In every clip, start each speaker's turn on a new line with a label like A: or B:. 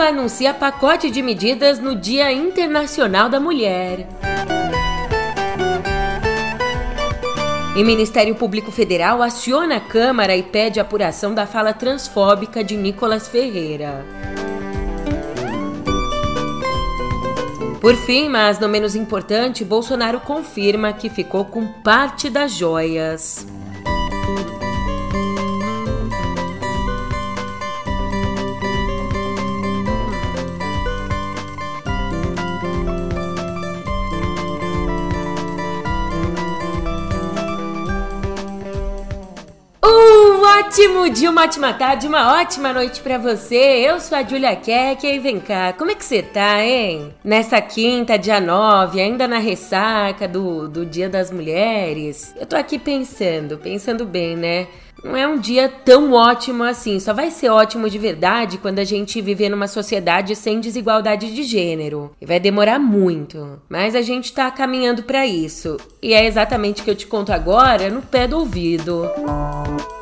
A: Lula anuncia pacote de medidas no Dia Internacional da Mulher. E Ministério Público Federal aciona a Câmara e pede apuração da fala transfóbica de Nicolas Ferreira. Por fim, mas não menos importante, Bolsonaro confirma que ficou com parte das joias. Ótimo dia, uma ótima tarde, uma ótima noite para você. Eu sou a Julia Keck e vem cá, como é que você tá, hein? Nessa quinta, dia 9, ainda na ressaca do, do Dia das Mulheres, eu tô aqui pensando, pensando bem, né? Não é um dia tão ótimo assim, só vai ser ótimo de verdade quando a gente viver numa sociedade sem desigualdade de gênero. E vai demorar muito, mas a gente tá caminhando para isso. E é exatamente o que eu te conto agora no pé do ouvido. Música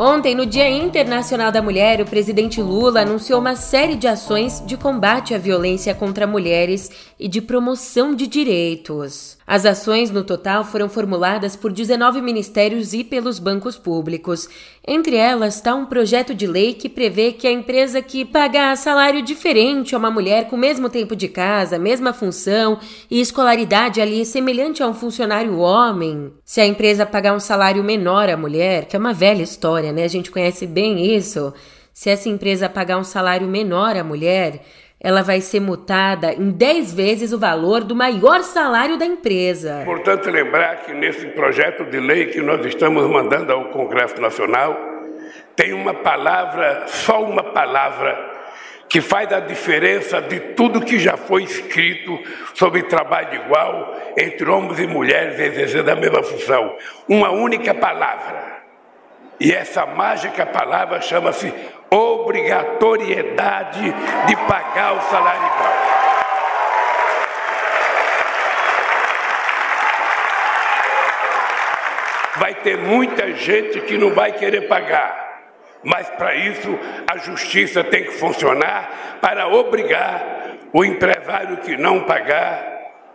A: Ontem, no Dia Internacional da Mulher, o presidente Lula anunciou uma série de ações de combate à violência contra mulheres e de promoção de direitos. As ações, no total, foram formuladas por 19 ministérios e pelos bancos públicos. Entre elas está um projeto de lei que prevê que a empresa que pagar salário diferente a uma mulher com o mesmo tempo de casa, mesma função e escolaridade ali semelhante a um funcionário homem, se a empresa pagar um salário menor à mulher, que é uma velha história, né? A gente conhece bem isso. Se essa empresa pagar um salário menor à mulher, ela vai ser mutada em 10 vezes o valor do maior salário da empresa.
B: Importante lembrar que nesse projeto de lei que nós estamos mandando ao Congresso Nacional, tem uma palavra, só uma palavra, que faz a diferença de tudo que já foi escrito sobre trabalho igual entre homens e mulheres exercendo a mesma função. Uma única palavra. E essa mágica palavra chama-se obrigatoriedade de pagar o salário igual. Vai ter muita gente que não vai querer pagar, mas para isso a justiça tem que funcionar para obrigar o empresário que não pagar,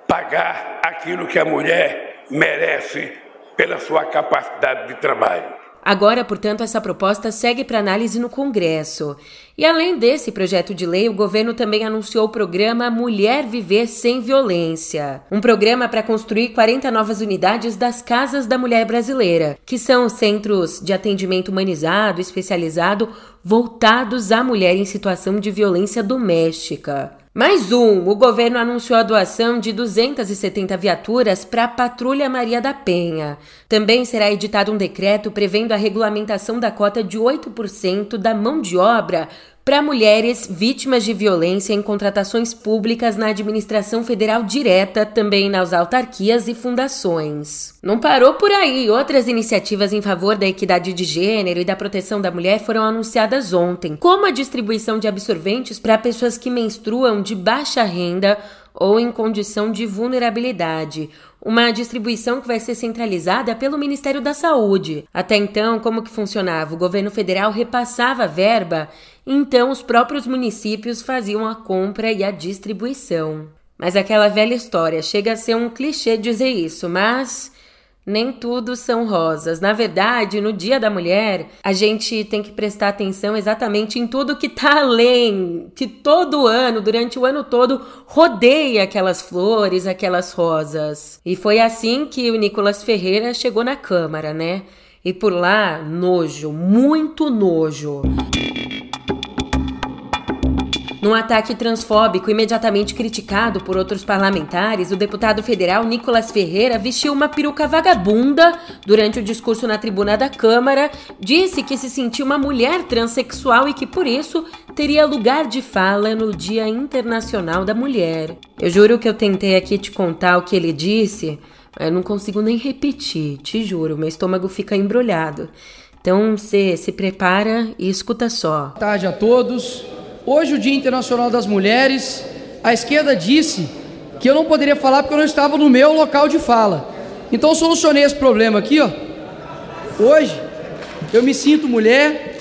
B: pagar aquilo que a mulher merece pela sua capacidade de trabalho.
A: Agora, portanto, essa proposta segue para análise no Congresso. E além desse projeto de lei, o governo também anunciou o programa Mulher Viver Sem Violência, um programa para construir 40 novas unidades das Casas da Mulher Brasileira, que são centros de atendimento humanizado, especializado, voltados à mulher em situação de violência doméstica. Mais um, o governo anunciou a doação de 270 viaturas para a Patrulha Maria da Penha. Também será editado um decreto prevendo a regulamentação da cota de 8% da mão de obra para mulheres vítimas de violência em contratações públicas na administração federal direta, também nas autarquias e fundações. Não parou por aí, outras iniciativas em favor da equidade de gênero e da proteção da mulher foram anunciadas ontem, como a distribuição de absorventes para pessoas que menstruam de baixa renda ou em condição de vulnerabilidade, uma distribuição que vai ser centralizada pelo Ministério da Saúde. Até então, como que funcionava? O governo federal repassava a verba, então os próprios municípios faziam a compra e a distribuição. Mas aquela velha história, chega a ser um clichê dizer isso, mas nem tudo são rosas. Na verdade, no Dia da Mulher, a gente tem que prestar atenção exatamente em tudo que tá além, que todo ano, durante o ano todo, rodeia aquelas flores, aquelas rosas. E foi assim que o Nicolas Ferreira chegou na Câmara, né? E por lá, nojo, muito nojo. Num ataque transfóbico imediatamente criticado por outros parlamentares, o deputado federal Nicolas Ferreira vestiu uma peruca vagabunda durante o discurso na tribuna da Câmara, disse que se sentia uma mulher transexual e que por isso teria lugar de fala no Dia Internacional da Mulher. Eu juro que eu tentei aqui te contar o que ele disse, mas eu não consigo nem repetir, te juro, meu estômago fica embrulhado. Então você se prepara e escuta só.
C: Boa tarde a todos. Hoje, o Dia Internacional das Mulheres, a esquerda disse que eu não poderia falar porque eu não estava no meu local de fala. Então eu solucionei esse problema aqui, ó. Hoje eu me sinto mulher,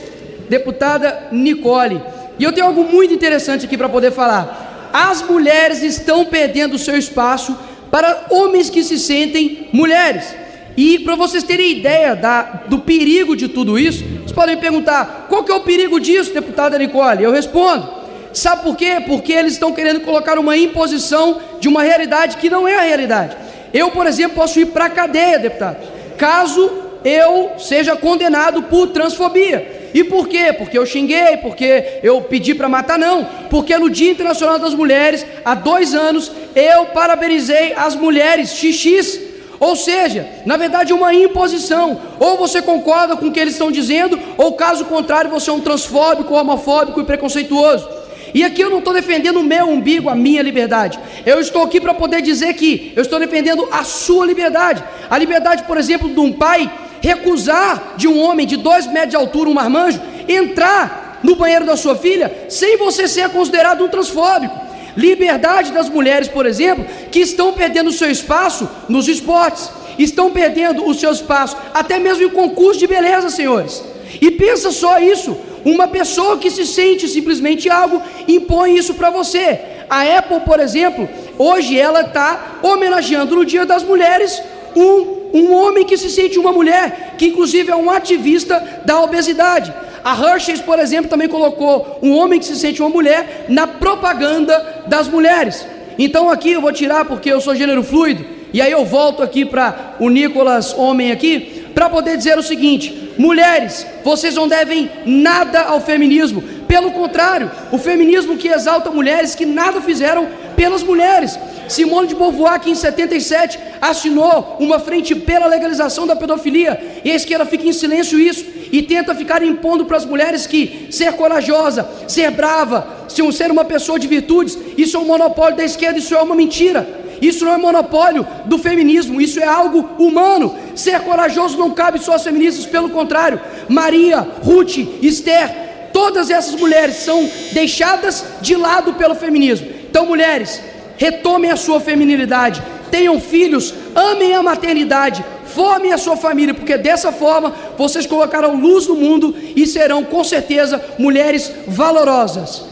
C: deputada Nicole. E eu tenho algo muito interessante aqui para poder falar. As mulheres estão perdendo seu espaço para homens que se sentem mulheres. E para vocês terem ideia da, do perigo de tudo isso, vocês podem perguntar: qual que é o perigo disso, deputada Nicole? Eu respondo: sabe por quê? Porque eles estão querendo colocar uma imposição de uma realidade que não é a realidade. Eu, por exemplo, posso ir para a cadeia, deputado, caso eu seja condenado por transfobia. E por quê? Porque eu xinguei, porque eu pedi para matar, não. Porque no Dia Internacional das Mulheres, há dois anos, eu parabenizei as mulheres XX ou seja, na verdade, uma imposição. Ou você concorda com o que eles estão dizendo, ou caso contrário, você é um transfóbico, homofóbico e preconceituoso. E aqui eu não estou defendendo o meu umbigo, a minha liberdade. Eu estou aqui para poder dizer que eu estou defendendo a sua liberdade. A liberdade, por exemplo, de um pai recusar de um homem de dois metros de altura, um marmanjo, entrar no banheiro da sua filha sem você ser considerado um transfóbico. Liberdade das mulheres, por exemplo, que estão perdendo o seu espaço nos esportes, estão perdendo o seu espaço até mesmo em concurso de beleza, senhores. E pensa só isso: uma pessoa que se sente simplesmente algo impõe isso para você. A Apple, por exemplo, hoje ela está homenageando no Dia das Mulheres um, um homem que se sente uma mulher, que inclusive é um ativista da obesidade. A Hershey's, por exemplo, também colocou um homem que se sente uma mulher na propaganda das mulheres. Então aqui eu vou tirar porque eu sou gênero fluido, e aí eu volto aqui para o Nicolas homem aqui, para poder dizer o seguinte: mulheres, vocês não devem nada ao feminismo. Pelo contrário, o feminismo que exalta mulheres que nada fizeram pelas mulheres. Simone de Beauvoir, que em 77 assinou uma frente pela legalização da pedofilia, e a esquerda fica em silêncio isso e tenta ficar impondo para as mulheres que ser corajosa, ser brava, ser uma pessoa de virtudes, isso é um monopólio da esquerda, isso é uma mentira. Isso não é monopólio do feminismo, isso é algo humano. Ser corajoso não cabe só às feministas, pelo contrário. Maria, Ruth, Esther, todas essas mulheres são deixadas de lado pelo feminismo. Então, mulheres, retomem a sua feminilidade, tenham filhos, amem a maternidade, formem a sua família, porque dessa forma vocês colocarão luz no mundo e serão com certeza mulheres valorosas.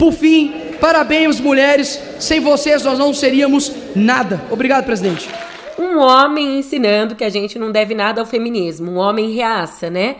C: Por fim, parabéns mulheres, sem vocês nós não seríamos nada. Obrigado, presidente.
A: Um homem ensinando que a gente não deve nada ao feminismo, um homem reaça, né?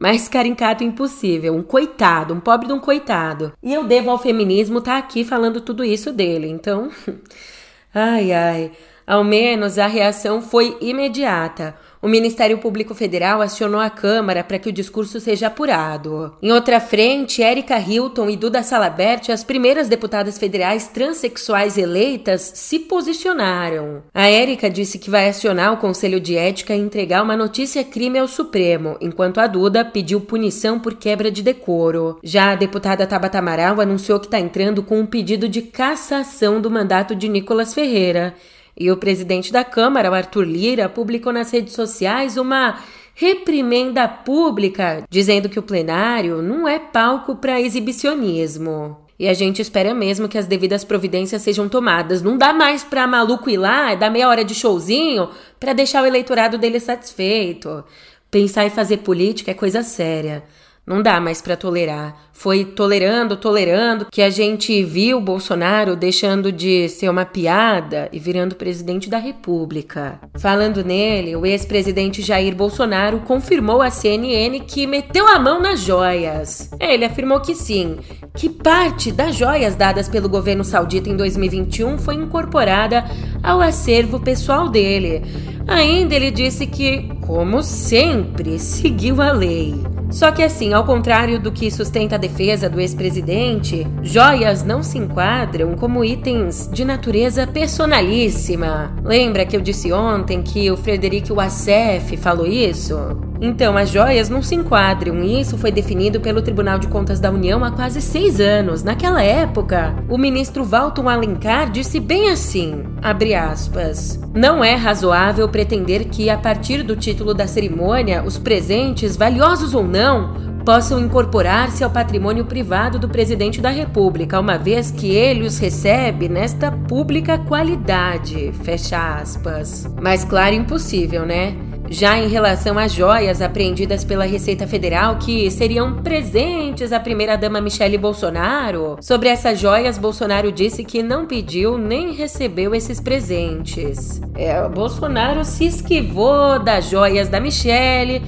A: Mais caricato impossível, um coitado, um pobre de um coitado. E eu devo ao feminismo estar tá aqui falando tudo isso dele, então. ai, ai. Ao menos a reação foi imediata. O Ministério Público Federal acionou a Câmara para que o discurso seja apurado. Em outra frente, Érica Hilton e Duda Salabert, as primeiras deputadas federais transexuais eleitas, se posicionaram. A Érica disse que vai acionar o Conselho de Ética e entregar uma notícia crime ao Supremo, enquanto a Duda pediu punição por quebra de decoro. Já a deputada Tabata Amaral anunciou que está entrando com um pedido de cassação do mandato de Nicolas Ferreira. E o presidente da Câmara, Arthur Lira, publicou nas redes sociais uma reprimenda pública dizendo que o plenário não é palco para exibicionismo. E a gente espera mesmo que as devidas providências sejam tomadas. Não dá mais para maluco ir lá, dar meia hora de showzinho para deixar o eleitorado dele satisfeito. Pensar em fazer política é coisa séria. Não dá mais para tolerar. Foi tolerando, tolerando que a gente viu Bolsonaro deixando de ser uma piada e virando presidente da República. Falando nele, o ex-presidente Jair Bolsonaro confirmou à CNN que meteu a mão nas joias. Ele afirmou que sim, que parte das joias dadas pelo governo saudita em 2021 foi incorporada ao acervo pessoal dele. Ainda ele disse que, como sempre, seguiu a lei. Só que assim, ao contrário do que sustenta a defesa do ex-presidente, joias não se enquadram como itens de natureza personalíssima. Lembra que eu disse ontem que o Frederico Wassef falou isso? Então, as joias não se enquadram e isso foi definido pelo Tribunal de Contas da União há quase seis anos. Naquela época, o ministro Walton Alencar disse bem assim, aspas, não é razoável pretender que, a partir do título da cerimônia, os presentes, valiosos ou não, possam incorporar-se ao patrimônio privado do presidente da República, uma vez que ele os recebe nesta pública qualidade. Fecha aspas. Mas claro, impossível, né? Já em relação às joias apreendidas pela Receita Federal que seriam presentes à primeira-dama Michele Bolsonaro, sobre essas joias, Bolsonaro disse que não pediu nem recebeu esses presentes. É, Bolsonaro se esquivou das joias da Michele,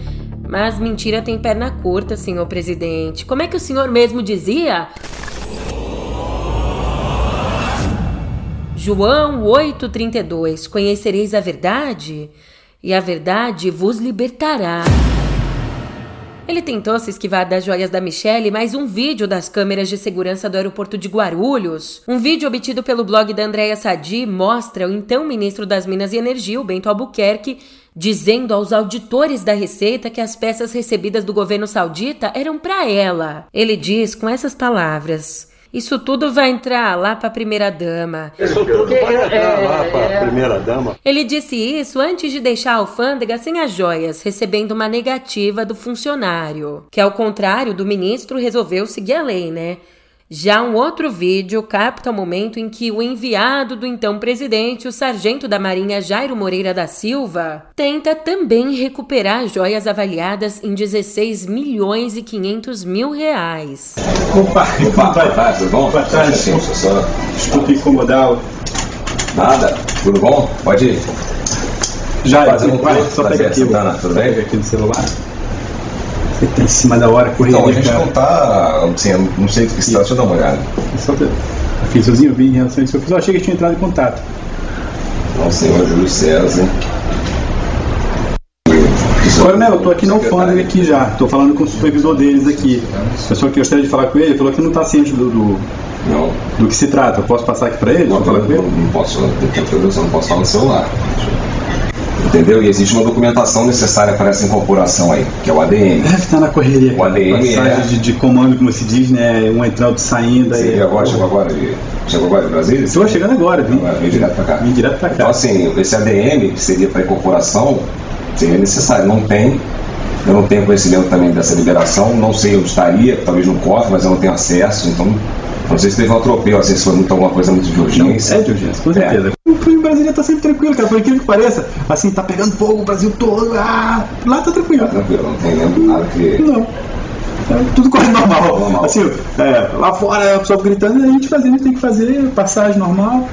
A: mas mentira tem perna curta, senhor presidente. Como é que o senhor mesmo dizia? João 8,32 Conhecereis a verdade? E a verdade vos libertará. Ele tentou se esquivar das joias da Michelle, mas um vídeo das câmeras de segurança do aeroporto de Guarulhos, um vídeo obtido pelo blog da Andréa Sadi, mostra o então ministro das Minas e Energia, o Bento Albuquerque, dizendo aos auditores da Receita que as peças recebidas do governo saudita eram para ela. Ele diz com essas palavras: isso tudo vai entrar lá para a primeira dama.
D: Isso tudo vai entrar é, lá para a é. primeira dama.
A: Ele disse isso antes de deixar a alfândega sem as joias, recebendo uma negativa do funcionário, que ao contrário do ministro resolveu seguir a lei, né? Já um outro vídeo capta o momento em que o enviado do então presidente, o sargento da Marinha Jairo Moreira da Silva, tenta também recuperar joias avaliadas em 16 milhões e 500 mil reais.
E: Opa, opa, tarde, tudo bom? Boa tarde, só. Desculpe incomodá-lo.
F: Nada, tudo bom? Pode ir.
E: Já, Fazer um só pega aqui, Santana, tudo bem? Pega aqui no celular. Em cima da hora, correndo.
F: Então, a gente cara. não tá. Assim, não sei o que está, deixa eu dar uma olhada.
E: Só pra... Sozinho, eu vi em relação a isso. Eu só achei que tinha entrado em contato.
F: Não, senhor Júlio César.
E: Coronel, eu tô aqui no fone aqui já. Tô falando com o supervisor deles aqui. A pessoa que gostaria de falar com ele falou que não tá ciente do, do,
F: não.
E: do que se trata. Eu posso passar aqui para ele?
F: Não, não, não posso, eu não posso falar no celular. Entendeu? E existe uma documentação necessária para essa incorporação aí, que é o ADM.
E: Deve estar na correria. O ADM é... de, de, comando, como se diz, né? Um entrando e saindo.
F: Sim,
E: aí,
F: agora, chegou agora de, chegou agora de Brasília?
E: Estou chegando agora. Vim,
F: vim direto para cá.
E: Vim direto para cá.
F: Então, assim, esse ADM, que seria para incorporação, seria necessário. Não tem. Eu não tenho conhecimento também dessa liberação, não sei onde estaria, talvez no cofre, mas eu não tenho acesso, então não sei se teve um atropelo, assim, se foi muito, alguma coisa muito de urgência.
E: Não, é de urgência, com certeza. É. O Brasília tá sempre tranquilo, cara. Por incrível que pareça, assim, tá pegando fogo o Brasil todo. Ah, lá tá tranquilo.
F: Tá tranquilo, não tem nada que.
E: Não. É, tudo corre normal. normal. Assim, é, lá fora a pessoa gritando, a gente fazendo, tem que fazer passagem normal.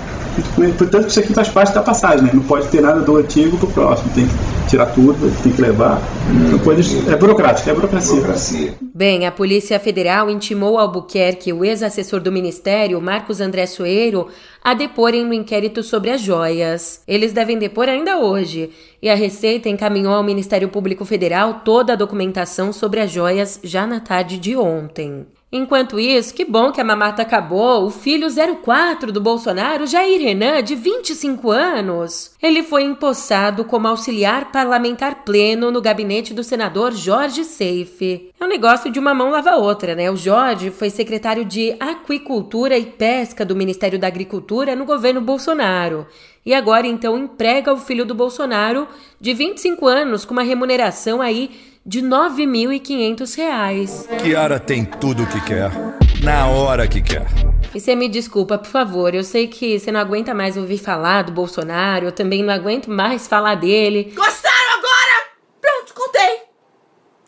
E: Portanto, isso aqui faz parte da passagem, né? Não pode ter nada do antigo pro próximo. Tem que tirar tudo, tem que levar. Hum, coisas, é burocrático, é burocracia. burocracia.
A: Bem, a Polícia Federal intimou Albuquerque, o ex-assessor do Ministério, Marcos André Soeiro, a deporem no inquérito sobre as joias. Eles devem depor ainda hoje. E a Receita encaminhou ao Ministério Público Federal toda a documentação sobre as joias já na tarde de ontem. Enquanto isso, que bom que a mamata acabou. O filho 04 do Bolsonaro, Jair Renan, de 25 anos, ele foi empossado como auxiliar parlamentar pleno no gabinete do senador Jorge Seife. É um negócio de uma mão lava a outra, né? O Jorge foi secretário de Aquicultura e Pesca do Ministério da Agricultura no governo Bolsonaro. E agora então emprega o filho do Bolsonaro de 25 anos com uma remuneração aí de R$ 9.500.
G: Kiara tem tudo o que quer, na hora que quer.
A: E você me desculpa, por favor, eu sei que você não aguenta mais ouvir falar do Bolsonaro, eu também não aguento mais falar dele.
H: Gostaram agora? Pronto, contei.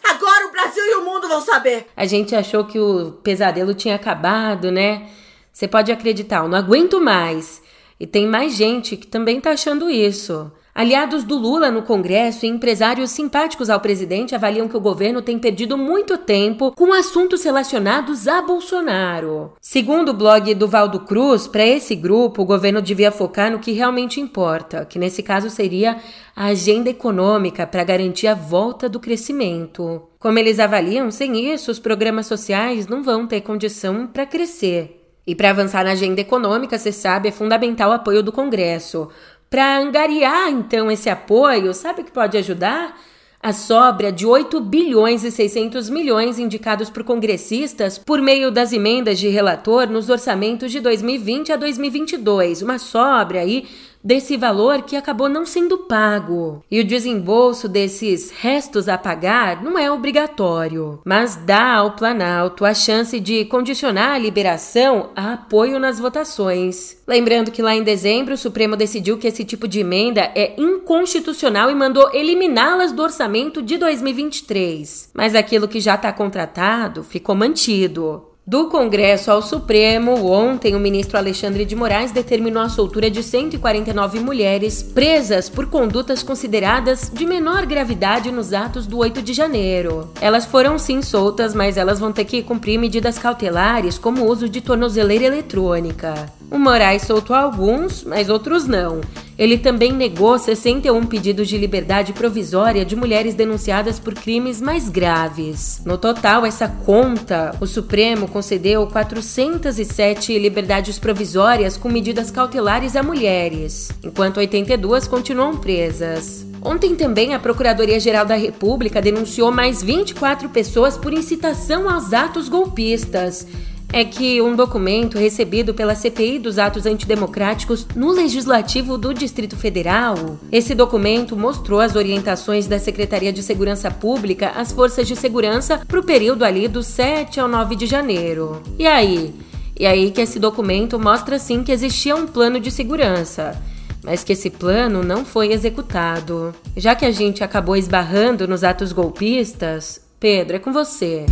H: Agora o Brasil e o mundo vão saber.
A: A gente achou que o pesadelo tinha acabado, né? Você pode acreditar, eu não aguento mais. E tem mais gente que também tá achando isso. Aliados do Lula no Congresso e empresários simpáticos ao presidente avaliam que o governo tem perdido muito tempo com assuntos relacionados a Bolsonaro. Segundo o blog do Valdo Cruz, para esse grupo, o governo devia focar no que realmente importa, que nesse caso seria a agenda econômica para garantir a volta do crescimento. Como eles avaliam, sem isso, os programas sociais não vão ter condição para crescer. E para avançar na agenda econômica, você sabe, é fundamental o apoio do Congresso. Para angariar então esse apoio, sabe o que pode ajudar? A sobra de 8 bilhões e 600 milhões indicados por congressistas por meio das emendas de relator nos orçamentos de 2020 a 2022, uma sobra aí desse valor que acabou não sendo pago. E o desembolso desses restos a pagar não é obrigatório, mas dá ao Planalto a chance de condicionar a liberação a apoio nas votações. Lembrando que lá em dezembro o Supremo decidiu que esse tipo de emenda é inconstitucional e mandou eliminá-las do orçamento de 2023. Mas aquilo que já está contratado ficou mantido. Do Congresso ao Supremo, ontem o ministro Alexandre de Moraes determinou a soltura de 149 mulheres presas por condutas consideradas de menor gravidade nos atos do 8 de janeiro. Elas foram sim soltas, mas elas vão ter que cumprir medidas cautelares, como o uso de tornozeleira eletrônica. O Moraes soltou alguns, mas outros não. Ele também negou 61 pedidos de liberdade provisória de mulheres denunciadas por crimes mais graves. No total, essa conta, o Supremo concedeu 407 liberdades provisórias com medidas cautelares a mulheres, enquanto 82 continuam presas. Ontem também a Procuradoria-Geral da República denunciou mais 24 pessoas por incitação aos atos golpistas é que um documento recebido pela CPI dos atos antidemocráticos no Legislativo do Distrito Federal, esse documento mostrou as orientações da Secretaria de Segurança Pública às forças de segurança para o período ali do 7 ao 9 de janeiro. E aí? E aí que esse documento mostra sim que existia um plano de segurança mas que esse plano não foi executado. Já que a gente acabou esbarrando nos atos golpistas, Pedro, é com você.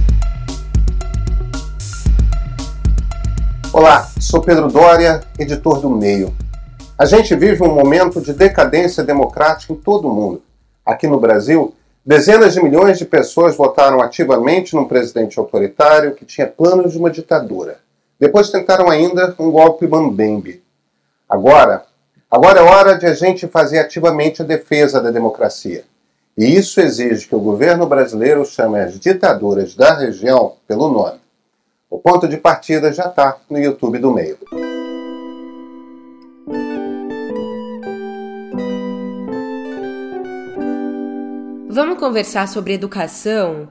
I: Olá, sou Pedro Dória, editor do Meio. A gente vive um momento de decadência democrática em todo o mundo. Aqui no Brasil, dezenas de milhões de pessoas votaram ativamente num presidente autoritário que tinha planos de uma ditadura. Depois tentaram ainda um golpe mambembe. Agora, agora é hora de a gente fazer ativamente a defesa da democracia. E isso exige que o governo brasileiro chame as ditaduras da região pelo nome. O ponto de partida já está no YouTube do meio.
A: Vamos conversar sobre educação?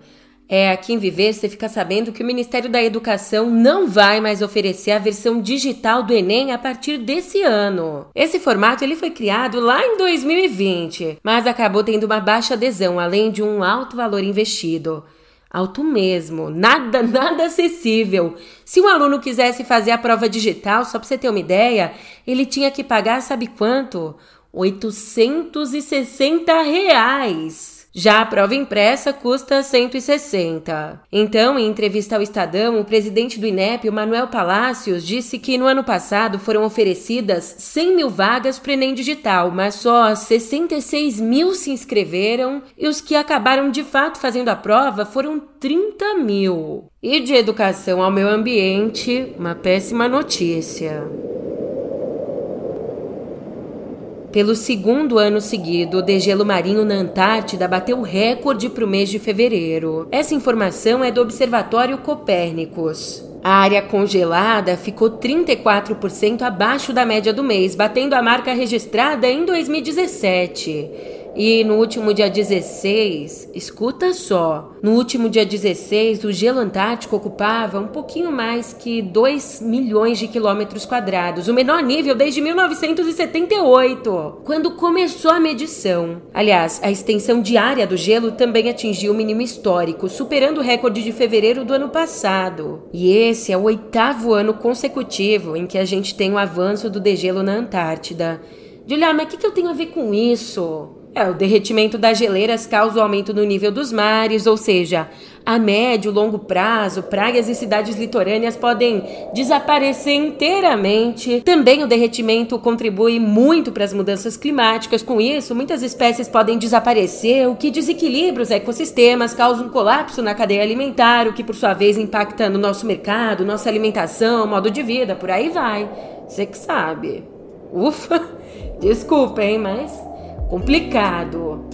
A: É, aqui em Viver você fica sabendo que o Ministério da Educação não vai mais oferecer a versão digital do Enem a partir desse ano. Esse formato ele foi criado lá em 2020, mas acabou tendo uma baixa adesão, além de um alto valor investido. Alto mesmo, nada, nada acessível. Se um aluno quisesse fazer a prova digital, só para você ter uma ideia, ele tinha que pagar, sabe quanto? 860 reais. Já a prova impressa custa 160. Então, em entrevista ao Estadão, o presidente do INEP, Manuel Palácios, disse que no ano passado foram oferecidas 100 mil vagas para o Enem Digital, mas só 66 mil se inscreveram e os que acabaram de fato fazendo a prova foram 30 mil. E de educação ao meio ambiente, uma péssima notícia. Pelo segundo ano seguido, o degelo marinho na Antártida bateu recorde para o mês de fevereiro. Essa informação é do Observatório Copérnicos. A área congelada ficou 34% abaixo da média do mês, batendo a marca registrada em 2017. E no último dia 16, escuta só, no último dia 16, o gelo antártico ocupava um pouquinho mais que 2 milhões de quilômetros quadrados, o menor nível desde 1978, quando começou a medição. Aliás, a extensão diária do gelo também atingiu o mínimo histórico, superando o recorde de fevereiro do ano passado. E esse é o oitavo ano consecutivo em que a gente tem o avanço do degelo na Antártida. Julia, mas o que, que eu tenho a ver com isso? É, o derretimento das geleiras causa o aumento no nível dos mares, ou seja, a médio e longo prazo, praias e cidades litorâneas podem desaparecer inteiramente. Também o derretimento contribui muito para as mudanças climáticas. Com isso, muitas espécies podem desaparecer, o que desequilibra os ecossistemas, causa um colapso na cadeia alimentar, o que por sua vez impacta no nosso mercado, nossa alimentação, modo de vida, por aí vai. Você que sabe. Ufa, desculpa, hein, mas complicado.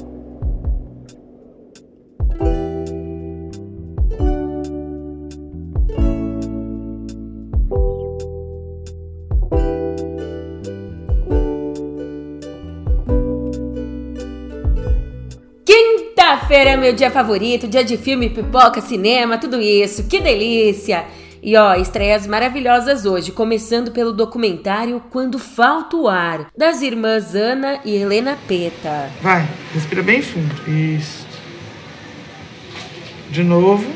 A: Quinta-feira é meu dia favorito, dia de filme, pipoca, cinema, tudo isso. Que delícia! E ó, estreias maravilhosas hoje, começando pelo documentário Quando Falta o Ar, das irmãs Ana e Helena Peta.
J: Vai, respira bem fundo. Isso. De novo.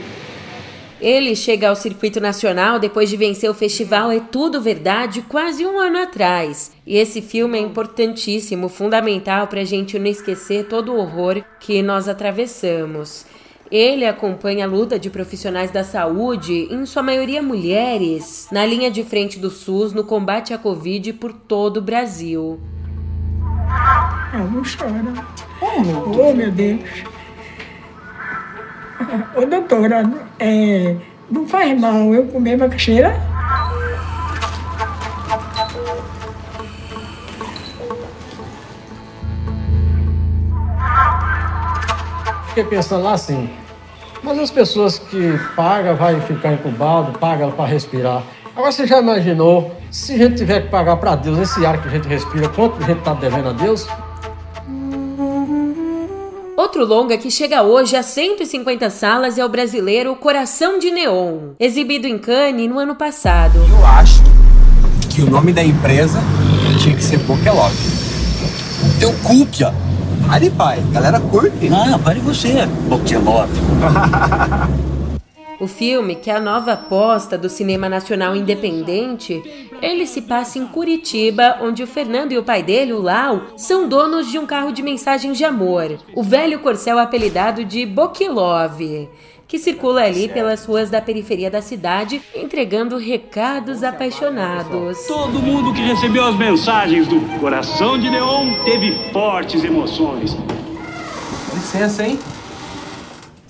A: Ele chega ao circuito nacional depois de vencer o festival É Tudo Verdade quase um ano atrás. E esse filme é importantíssimo, fundamental para a gente não esquecer todo o horror que nós atravessamos. Ele acompanha a luta de profissionais da saúde, em sua maioria mulheres, na linha de frente do SUS no combate à Covid por todo o Brasil.
J: Ah, não chora. Oh, oh meu Deus. Ô, doutora, é, não faz mal eu comer macaxeira?
K: Fiquei pensando lá assim, mas as pessoas que pagam vai ficar incubado, pagam para respirar. Agora você já imaginou, se a gente tiver que pagar para Deus esse ar que a gente respira, quanto a gente está devendo a Deus?
A: Outro longa que chega hoje a 150 salas é o brasileiro Coração de Neon, exibido em Cannes no ano passado.
L: Eu acho que o nome da empresa tinha que ser Pokelog. Teu cúpia. Pare, pai. Galera curte.
M: Não, pare você, Pokelog.
A: O filme, que é a nova aposta do cinema nacional independente, ele se passa em Curitiba, onde o Fernando e o pai dele, o Lau, são donos de um carro de mensagens de amor, o velho corcel apelidado de Bokilov, que circula ali pelas ruas da periferia da cidade, entregando recados apaixonados.
N: Todo mundo que recebeu as mensagens do Coração de Neon teve fortes emoções.
L: Licença, hein?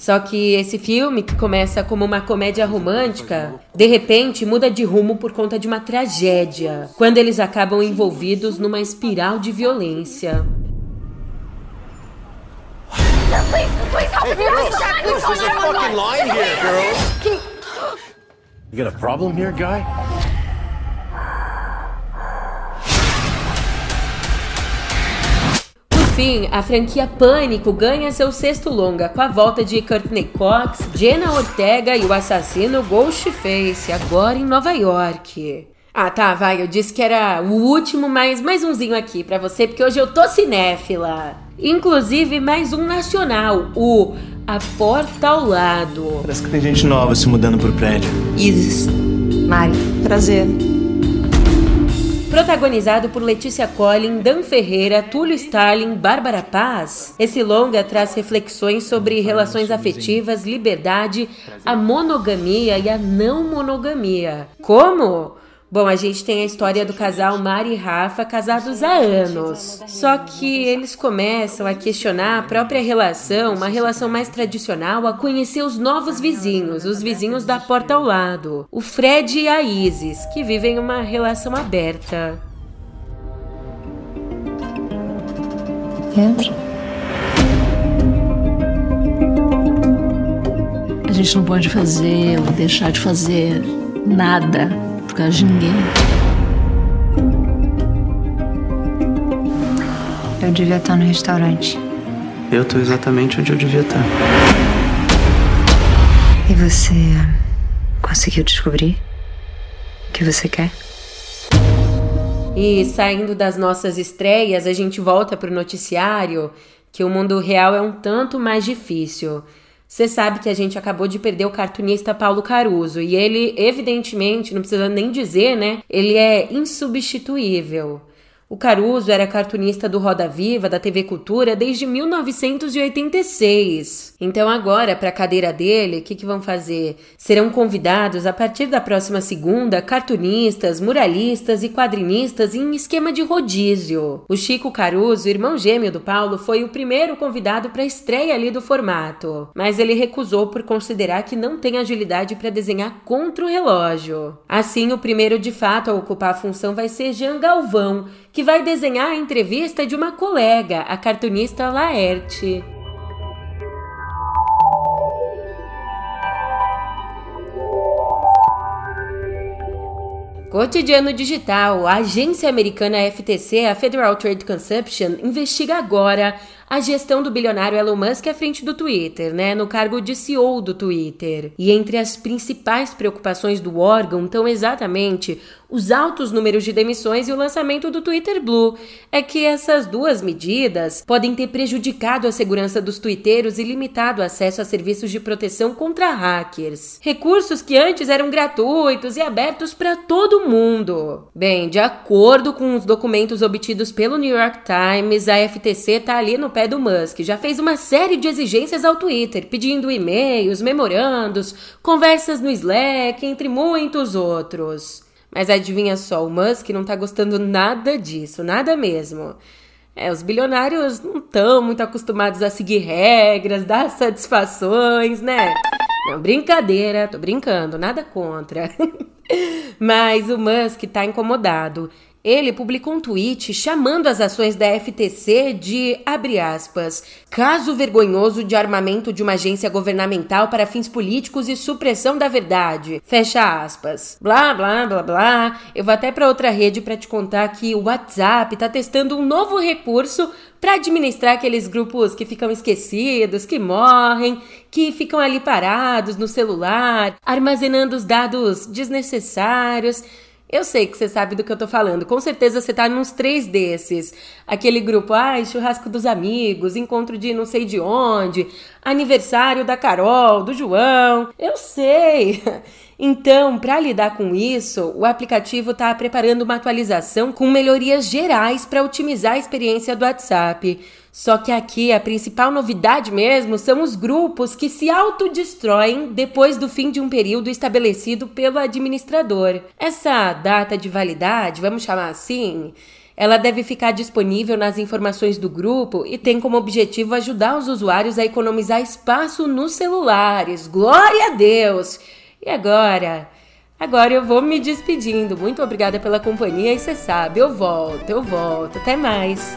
A: Só que esse filme, que começa como uma comédia romântica, de repente muda de rumo por conta de uma tragédia, quando eles acabam envolvidos numa espiral de violência.
O: Please, please help
P: Hey,
O: me.
P: girls,
O: Please,
P: there's a fucking line here, girls.
O: Can-
P: You got a problem here, guy?
A: Por fim, a franquia Pânico ganha seu sexto longa com a volta de Courtney Cox, Jenna Ortega e o assassino Ghostface, agora em Nova York. Ah, tá, vai, eu disse que era o último, mas mais umzinho aqui pra você, porque hoje eu tô cinéfila. Inclusive, mais um nacional, o A Porta ao Lado.
Q: Parece que tem gente nova se mudando pro prédio.
R: Isis. Mari. Prazer.
A: Protagonizado por Letícia Collin, Dan Ferreira, Túlio Starling, Bárbara Paz, esse longa traz reflexões sobre relações afetivas, liberdade, a monogamia e a não monogamia. Como? Bom, a gente tem a história do casal Mari e Rafa, casados há anos. Só que eles começam a questionar a própria relação, uma relação mais tradicional, a conhecer os novos vizinhos, os vizinhos da porta ao lado, o Fred e a Isis, que vivem uma relação aberta.
R: Entra.
S: A gente não pode fazer ou deixar de fazer nada por causa de ninguém.
R: Eu devia estar no restaurante.
Q: Eu tô exatamente onde eu devia estar.
R: E você conseguiu descobrir o que você quer?
A: E saindo das nossas estreias, a gente volta pro noticiário que o mundo real é um tanto mais difícil. Você sabe que a gente acabou de perder o cartunista Paulo Caruso e ele, evidentemente, não precisa nem dizer, né? Ele é insubstituível. O Caruso era cartunista do Roda Viva, da TV Cultura, desde 1986. Então, agora, para a cadeira dele, o que, que vão fazer? Serão convidados, a partir da próxima segunda, cartunistas, muralistas e quadrinistas em esquema de rodízio. O Chico Caruso, irmão gêmeo do Paulo, foi o primeiro convidado para a estreia ali do formato. Mas ele recusou por considerar que não tem agilidade para desenhar contra o relógio. Assim, o primeiro de fato a ocupar a função vai ser Jean Galvão, que vai desenhar a entrevista de uma colega, a cartunista Laerte. Cotidiano Digital, a agência americana FTC, a Federal Trade Consumption, investiga agora a gestão do bilionário Elon Musk à frente do Twitter, né, no cargo de CEO do Twitter. E entre as principais preocupações do órgão estão exatamente os altos números de demissões e o lançamento do Twitter Blue. É que essas duas medidas podem ter prejudicado a segurança dos twitteiros e limitado o acesso a serviços de proteção contra hackers. Recursos que antes eram gratuitos e abertos para todo mundo. Bem, de acordo com os documentos obtidos pelo New York Times, a FTC tá ali no pé do Musk. Já fez uma série de exigências ao Twitter, pedindo e-mails, memorandos, conversas no Slack, entre muitos outros. Mas adivinha só, o Musk não tá gostando nada disso, nada mesmo. É, os bilionários não estão muito acostumados a seguir regras, dar satisfações, né? Não, brincadeira, tô brincando, nada contra. Mas o Musk tá incomodado. Ele publicou um tweet chamando as ações da FTC de, abre aspas, caso vergonhoso de armamento de uma agência governamental para fins políticos e supressão da verdade. Fecha aspas. Blá, blá, blá, blá. Eu vou até para outra rede para te contar que o WhatsApp está testando um novo recurso para administrar aqueles grupos que ficam esquecidos, que morrem, que ficam ali parados no celular, armazenando os dados desnecessários. Eu sei que você sabe do que eu tô falando. Com certeza você tá nos três desses. Aquele grupo, ai, churrasco dos amigos, encontro de não sei de onde, aniversário da Carol, do João. Eu sei. Então, para lidar com isso, o aplicativo está preparando uma atualização com melhorias gerais para otimizar a experiência do WhatsApp. Só que aqui a principal novidade mesmo são os grupos que se autodestroem depois do fim de um período estabelecido pelo administrador. Essa data de validade, vamos chamar assim, ela deve ficar disponível nas informações do grupo e tem como objetivo ajudar os usuários a economizar espaço nos celulares. Glória a Deus! E agora? Agora eu vou me despedindo. Muito obrigada pela companhia e você sabe, eu volto, eu volto. Até mais.